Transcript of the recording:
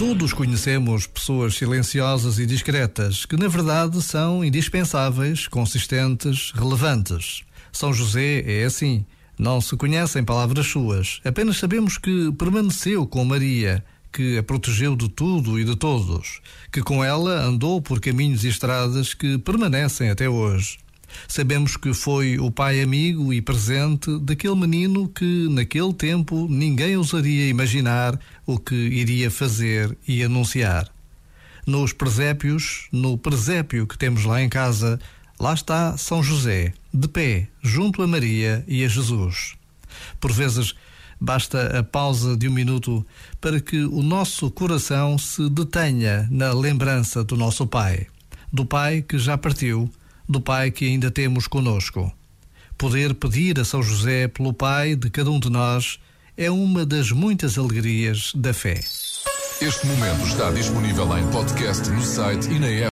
Todos conhecemos pessoas silenciosas e discretas que, na verdade, são indispensáveis, consistentes, relevantes. São José é assim. Não se conhecem palavras suas, apenas sabemos que permaneceu com Maria, que a protegeu de tudo e de todos, que com ela andou por caminhos e estradas que permanecem até hoje. Sabemos que foi o pai amigo e presente daquele menino que, naquele tempo, ninguém ousaria imaginar o que iria fazer e anunciar. Nos presépios, no presépio que temos lá em casa, lá está São José, de pé, junto a Maria e a Jesus. Por vezes, basta a pausa de um minuto para que o nosso coração se detenha na lembrança do nosso Pai, do Pai que já partiu do Pai que ainda temos conosco. Poder pedir a São José pelo Pai de cada um de nós é uma das muitas alegrias da fé. Este momento está disponível em podcast no site e na app.